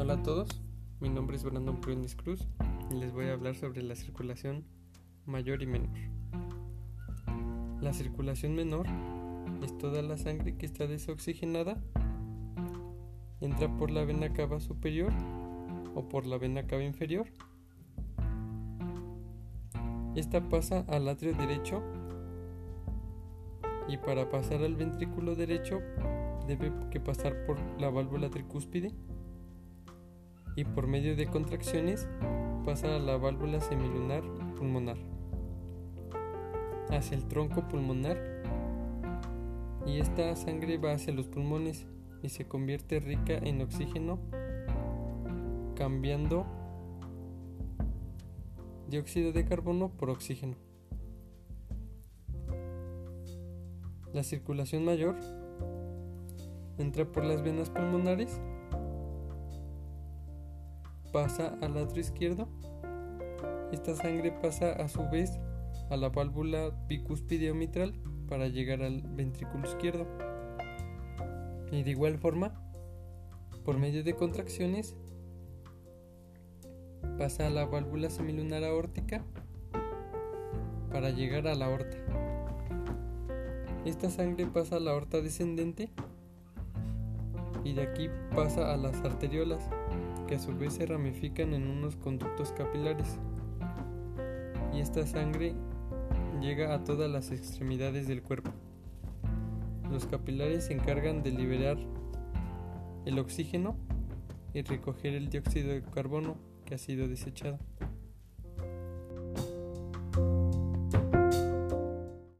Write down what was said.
Hola a todos, mi nombre es Brandon Prunis Cruz y les voy a hablar sobre la circulación mayor y menor. La circulación menor es toda la sangre que está desoxigenada, entra por la vena cava superior o por la vena cava inferior. Esta pasa al atrio derecho y para pasar al ventrículo derecho debe que pasar por la válvula tricúspide y por medio de contracciones pasa a la válvula semilunar pulmonar hacia el tronco pulmonar y esta sangre va hacia los pulmones y se convierte rica en oxígeno cambiando dióxido de carbono por oxígeno. La circulación mayor entra por las venas pulmonares pasa al atrio izquierdo. Esta sangre pasa a su vez a la válvula bicúspide mitral para llegar al ventrículo izquierdo. Y de igual forma, por medio de contracciones, pasa a la válvula semilunar aórtica para llegar a la aorta. Esta sangre pasa a la aorta descendente y de aquí pasa a las arteriolas que a su vez se ramifican en unos conductos capilares. Y esta sangre llega a todas las extremidades del cuerpo. Los capilares se encargan de liberar el oxígeno y recoger el dióxido de carbono que ha sido desechado.